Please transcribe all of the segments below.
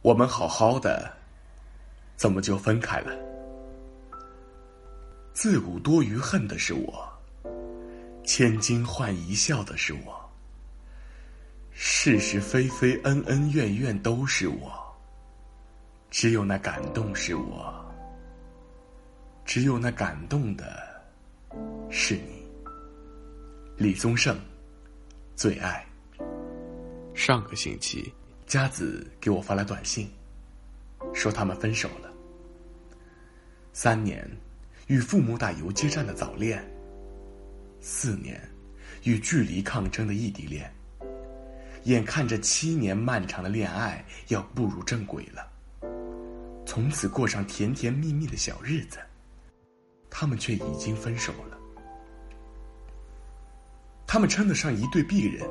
我们好好的，怎么就分开了？自古多余恨的是我，千金换一笑的是我，是是非非恩恩怨怨都是我，只有那感动是我，只有那感动的是你。李宗盛，最爱。上个星期。佳子给我发来短信，说他们分手了。三年，与父母打游击战的早恋；四年，与距离抗争的异地恋。眼看着七年漫长的恋爱要步入正轨了，从此过上甜甜蜜蜜的小日子，他们却已经分手了。他们称得上一对璧人，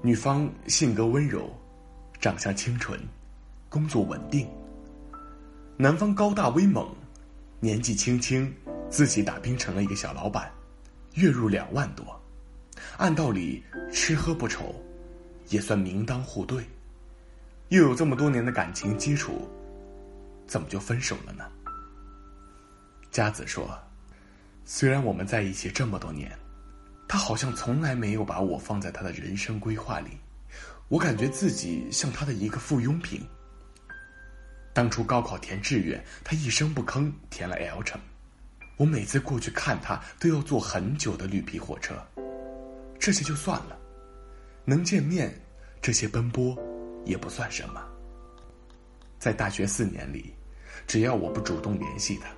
女方性格温柔。长相清纯，工作稳定。男方高大威猛，年纪轻轻，自己打拼成了一个小老板，月入两万多。按道理吃喝不愁，也算门当户对。又有这么多年的感情基础，怎么就分手了呢？佳子说：“虽然我们在一起这么多年，他好像从来没有把我放在他的人生规划里。”我感觉自己像他的一个附庸品。当初高考填志愿，他一声不吭填了 L 城。我每次过去看他，都要坐很久的绿皮火车。这些就算了，能见面，这些奔波也不算什么。在大学四年里，只要我不主动联系他，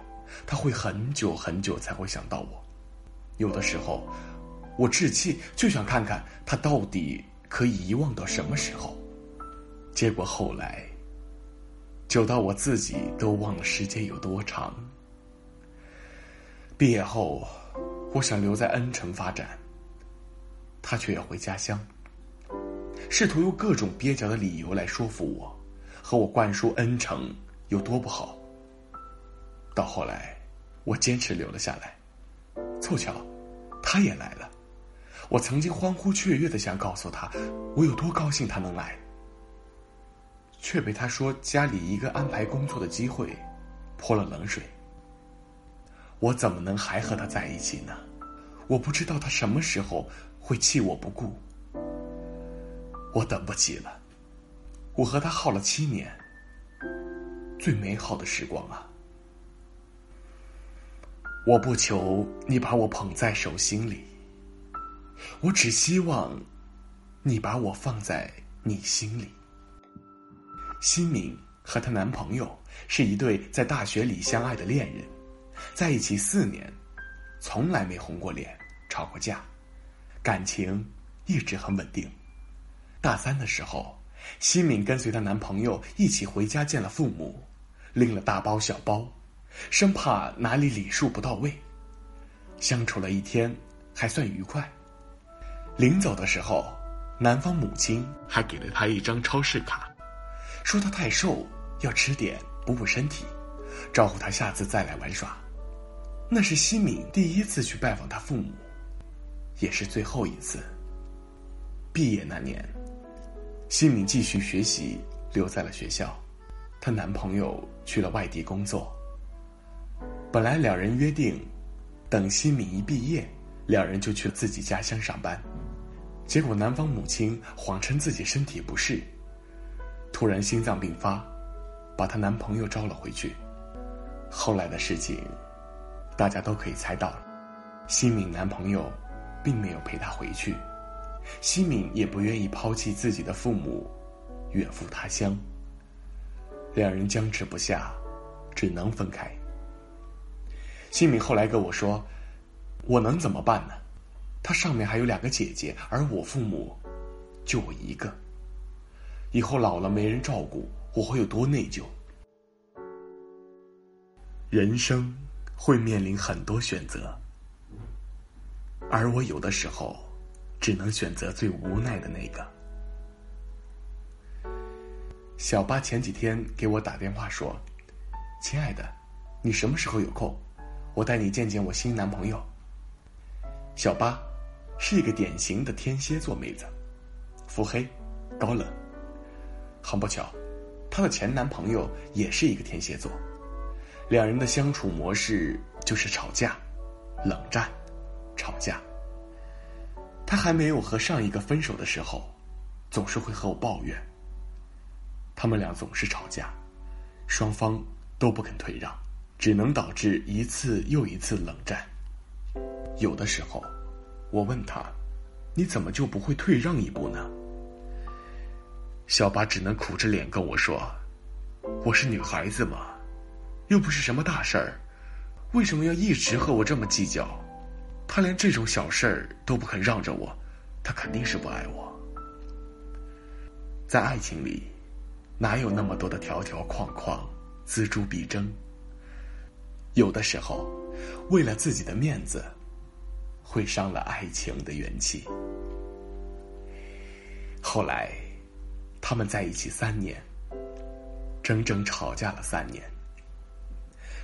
他会很久很久才会想到我。有的时候，我置气，就想看看他到底。可以遗忘到什么时候？结果后来，久到我自己都忘了时间有多长。毕业后，我想留在恩城发展，他却要回家乡，试图用各种蹩脚的理由来说服我，和我灌输恩城有多不好。到后来，我坚持留了下来，凑巧，他也来了。我曾经欢呼雀跃的想告诉他，我有多高兴他能来，却被他说家里一个安排工作的机会泼了冷水。我怎么能还和他在一起呢？我不知道他什么时候会弃我不顾。我等不及了，我和他耗了七年，最美好的时光啊！我不求你把我捧在手心里。我只希望，你把我放在你心里。新敏和她男朋友是一对在大学里相爱的恋人，在一起四年，从来没红过脸、吵过架，感情一直很稳定。大三的时候，新敏跟随她男朋友一起回家见了父母，拎了大包小包，生怕哪里礼数不到位。相处了一天，还算愉快。临走的时候，男方母亲还给了他一张超市卡，说他太瘦，要吃点补补身体，招呼他下次再来玩耍。那是西敏第一次去拜访他父母，也是最后一次。毕业那年，西敏继续学习，留在了学校，她男朋友去了外地工作。本来两人约定，等西敏一毕业，两人就去自己家乡上班。结果，男方母亲谎称自己身体不适，突然心脏病发，把她男朋友招了回去。后来的事情，大家都可以猜到了。西敏男朋友并没有陪她回去，西敏也不愿意抛弃自己的父母，远赴他乡。两人僵持不下，只能分开。西敏后来跟我说：“我能怎么办呢？”他上面还有两个姐姐，而我父母就我一个。以后老了没人照顾，我会有多内疚？人生会面临很多选择，而我有的时候只能选择最无奈的那个。小八前几天给我打电话说：“亲爱的，你什么时候有空？我带你见见我新男朋友。”小八。是一个典型的天蝎座妹子，腹黑、高冷。很不巧，她的前男朋友也是一个天蝎座，两人的相处模式就是吵架、冷战、吵架。她还没有和上一个分手的时候，总是会和我抱怨。他们俩总是吵架，双方都不肯退让，只能导致一次又一次冷战。有的时候，我问他：“你怎么就不会退让一步呢？”小八只能苦着脸跟我说：“我是女孩子嘛，又不是什么大事儿，为什么要一直和我这么计较？他连这种小事儿都不肯让着我，他肯定是不爱我。”在爱情里。哪有那么多的条条框框、锱铢必争？有的时候，为了自己的面子，会伤了爱情的元气。后来，他们在一起三年，整整吵架了三年，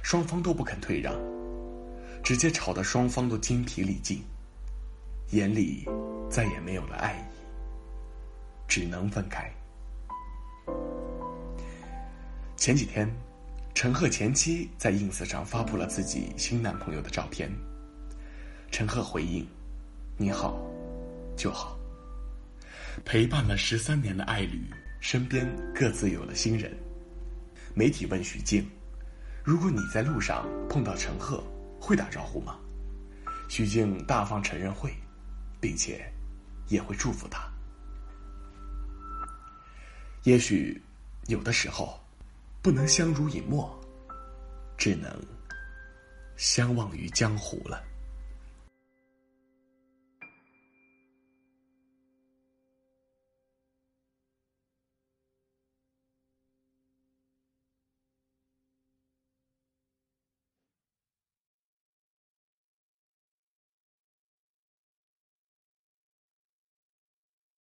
双方都不肯退让，直接吵得双方都精疲力尽，眼里再也没有了爱意，只能分开。前几天，陈赫前妻在 ins 上发布了自己新男朋友的照片。陈赫回应：“你好，就好。”陪伴了十三年的爱侣，身边各自有了新人。媒体问徐静：“如果你在路上碰到陈赫，会打招呼吗？”徐静大方承认会，并且也会祝福他。也许有的时候。不能相濡以沫，只能相忘于江湖了。